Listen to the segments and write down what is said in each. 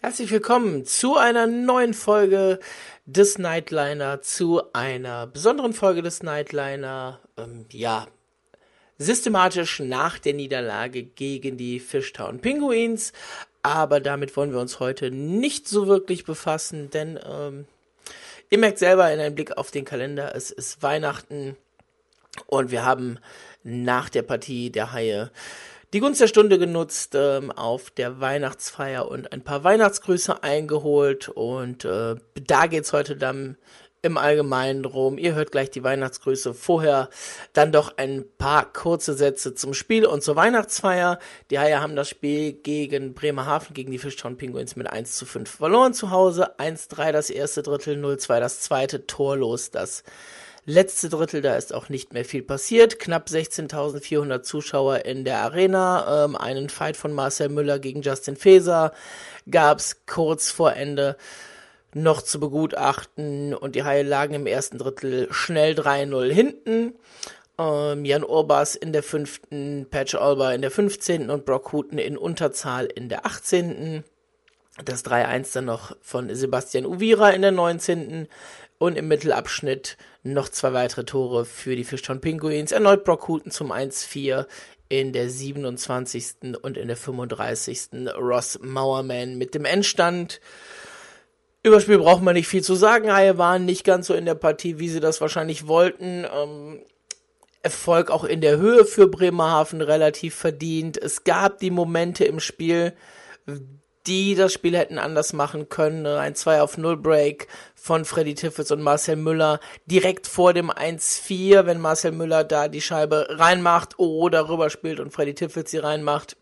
Herzlich willkommen zu einer neuen Folge des Nightliner, zu einer besonderen Folge des Nightliner. Ähm, ja, systematisch nach der Niederlage gegen die Fishtown Penguins. Aber damit wollen wir uns heute nicht so wirklich befassen, denn ähm, ihr merkt selber in einem Blick auf den Kalender, es ist Weihnachten und wir haben nach der Partie der Haie die Gunst der Stunde genutzt, ähm, auf der Weihnachtsfeier und ein paar Weihnachtsgrüße eingeholt. Und äh, da geht's heute dann im Allgemeinen drum. Ihr hört gleich die Weihnachtsgrüße. Vorher dann doch ein paar kurze Sätze zum Spiel und zur Weihnachtsfeier. Die Haie haben das Spiel gegen Bremerhaven, gegen die Fishtown Penguins mit 1 zu 5 verloren zu Hause. 1-3 das erste Drittel, 0-2 das zweite, torlos das letzte Drittel, da ist auch nicht mehr viel passiert. Knapp 16.400 Zuschauer in der Arena. Ähm, einen Fight von Marcel Müller gegen Justin Feser gab's kurz vor Ende noch zu begutachten und die Haie lagen im ersten Drittel schnell 3-0 hinten. Ähm, Jan Urbas in der fünften, Patch Alba in der 15. und Brock Hooten in Unterzahl in der 18. Das 3-1 dann noch von Sebastian Uvira in der 19 und im Mittelabschnitt noch zwei weitere Tore für die Fishtown Pinguins. Erneut Brock Hooten zum 1-4 in der 27. und in der 35. Ross Mauerman mit dem Endstand. Über Spiel braucht man nicht viel zu sagen. Haie waren nicht ganz so in der Partie, wie sie das wahrscheinlich wollten. Ähm, Erfolg auch in der Höhe für Bremerhaven relativ verdient. Es gab die Momente im Spiel, die das Spiel hätten anders machen können. Ein 2 auf 0 Break von Freddy Tiffels und Marcel Müller direkt vor dem 1-4, wenn Marcel Müller da die Scheibe reinmacht oder rüber spielt und Freddy Tiffels sie reinmacht,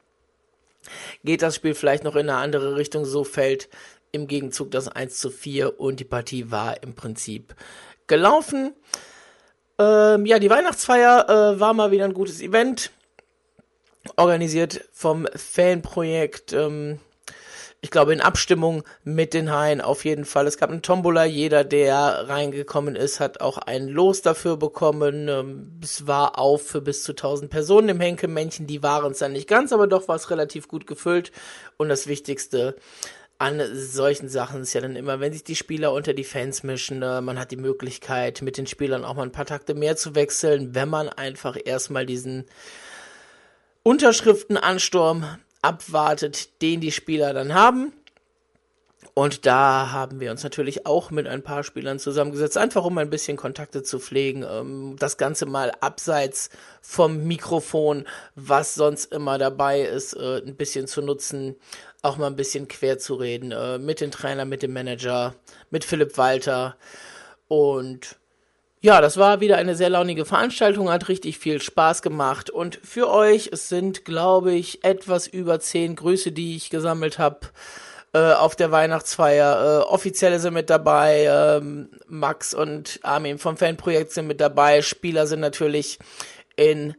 geht das Spiel vielleicht noch in eine andere Richtung. So fällt im Gegenzug das 1 zu 4 und die Partie war im Prinzip gelaufen. Ähm, ja, die Weihnachtsfeier äh, war mal wieder ein gutes Event organisiert vom Fanprojekt ähm, ich glaube, in Abstimmung mit den Haien auf jeden Fall. Es gab einen Tombola, jeder, der reingekommen ist, hat auch ein Los dafür bekommen. Ähm, es war auf für bis zu 1000 Personen im Henkelmännchen, die waren es dann nicht ganz, aber doch war es relativ gut gefüllt. Und das Wichtigste, an solchen Sachen ist ja dann immer, wenn sich die Spieler unter die Fans mischen, äh, man hat die Möglichkeit, mit den Spielern auch mal ein paar Takte mehr zu wechseln, wenn man einfach erstmal diesen Unterschriftenansturm abwartet, den die Spieler dann haben. Und da haben wir uns natürlich auch mit ein paar Spielern zusammengesetzt, einfach um ein bisschen Kontakte zu pflegen. Ähm, das Ganze mal abseits vom Mikrofon, was sonst immer dabei ist, äh, ein bisschen zu nutzen, auch mal ein bisschen quer zu reden. Äh, mit dem Trainer, mit dem Manager, mit Philipp Walter. Und ja, das war wieder eine sehr launige Veranstaltung, hat richtig viel Spaß gemacht. Und für euch, es sind, glaube ich, etwas über zehn Grüße, die ich gesammelt habe äh, auf der Weihnachtsfeier. Äh, Offizielle sind mit dabei, ähm, Max und Armin vom Fanprojekt sind mit dabei, Spieler sind natürlich in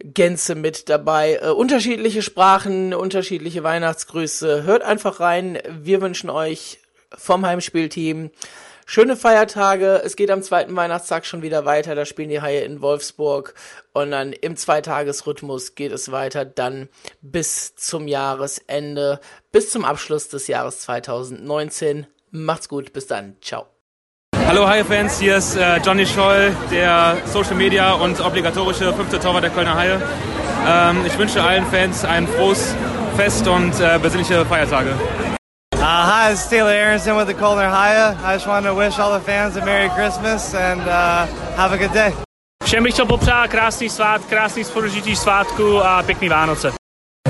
Gänze mit dabei. Äh, unterschiedliche Sprachen, unterschiedliche Weihnachtsgrüße. Hört einfach rein. Wir wünschen euch vom Heimspielteam schöne Feiertage. Es geht am zweiten Weihnachtstag schon wieder weiter. Da spielen die Haie in Wolfsburg. Und dann im Zweitagesrhythmus geht es weiter dann bis zum Jahresende, bis zum Abschluss des Jahres 2019. Macht's gut, bis dann. Ciao. Hallo Haie-Fans, hier ist äh, Johnny Scholl, der Social Media und obligatorische fünfte Torwart der Kölner Haie. Ähm, ich wünsche allen Fans ein frohes Fest und äh, besinnliche Feiertage. Uh, hi, it's Taylor Aronson with the Colner Haya. I just wanted to wish all the fans a Merry Christmas and uh, have a good day. Všem bych chtěl popřát krásný svát, krásný spožití svátku a pěkný Vánoce.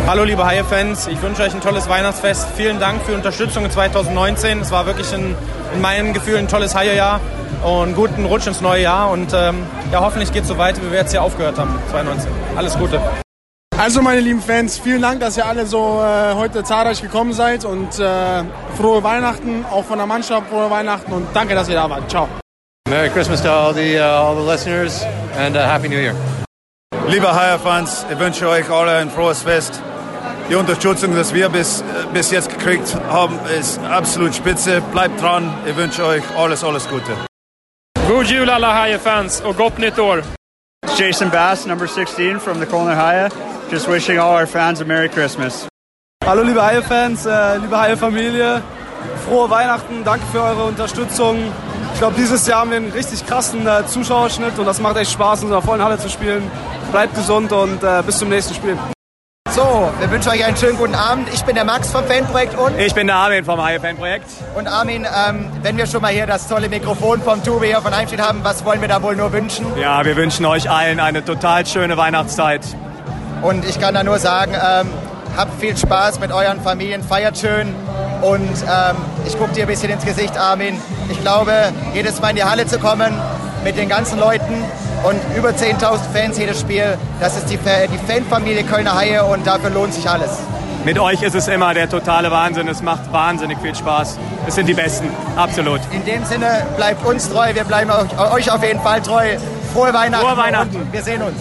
Hallo liebe Haie-Fans, ich wünsche euch ein tolles Weihnachtsfest. Vielen Dank für die Unterstützung in 2019. Es war wirklich ein, in meinem Gefühl ein tolles Haie-Jahr und guten Rutsch ins neue Jahr. Und ähm, ja, hoffentlich geht es so weiter, wie wir jetzt hier aufgehört haben, 2019. Alles Gute. Also meine lieben Fans, vielen Dank, dass ihr alle so äh, heute zahlreich gekommen seid und äh, frohe Weihnachten, auch von der Mannschaft frohe Weihnachten und danke, dass ihr da wart. Ciao. Merry Christmas to all the, uh, all the listeners and uh, Happy New Year. Liebe Hire-Fans, ich wünsche euch alle ein frohes Fest. Die Unterstützung, die wir bis, äh, bis jetzt gekriegt haben, ist absolut spitze. Bleibt dran. Ich wünsche euch alles, alles Gute. God jul alla Haie-fans och gott nytt år! Jason Bass, number 16 from the Colner Haya. Just wishing all our fans a Merry Christmas. Hallo liebe Haie-Fans, äh, liebe Haie-Familie, frohe Weihnachten, danke für eure Unterstützung. Ich glaube, dieses Jahr haben wir einen richtig krassen äh, Zuschauerschnitt und das macht echt Spaß, in unserer vollen Halle zu spielen. Bleibt gesund und äh, bis zum nächsten Spiel. So, wir wünschen euch einen schönen guten Abend. Ich bin der Max vom Fanprojekt und... Ich bin der Armin vom Haie-Fanprojekt. Und Armin, ähm, wenn wir schon mal hier das tolle Mikrofon vom Tube hier von Heimstedt haben, was wollen wir da wohl nur wünschen? Ja, wir wünschen euch allen eine total schöne Weihnachtszeit. Und ich kann da nur sagen, ähm, habt viel Spaß mit euren Familien, feiert schön. Und ähm, ich gucke dir ein bisschen ins Gesicht, Armin. Ich glaube, jedes Mal in die Halle zu kommen mit den ganzen Leuten und über 10.000 Fans jedes Spiel, das ist die, die Fanfamilie Kölner Haie und dafür lohnt sich alles. Mit euch ist es immer der totale Wahnsinn. Es macht wahnsinnig viel Spaß. Es sind die Besten, absolut. In dem Sinne, bleibt uns treu, wir bleiben euch auf jeden Fall treu. Frohe Weihnachten. Frohe Weihnachten. wir sehen uns.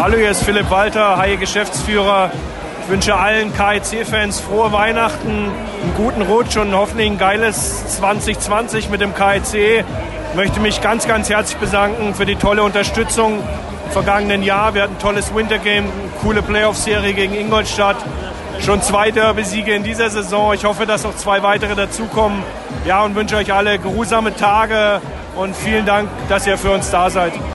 Hallo, hier ist Philipp Walter, Haie-Geschäftsführer. Ich wünsche allen KIC-Fans frohe Weihnachten, einen guten Rutsch und hoffentlich ein geiles 2020 mit dem KIC. Ich möchte mich ganz, ganz herzlich bedanken für die tolle Unterstützung im vergangenen Jahr. Wir hatten ein tolles Wintergame, eine coole Playoff-Serie gegen Ingolstadt. Schon zwei Derby-Siege in dieser Saison. Ich hoffe, dass noch zwei weitere dazukommen. Ja, und wünsche euch alle geruhsame Tage und vielen Dank, dass ihr für uns da seid.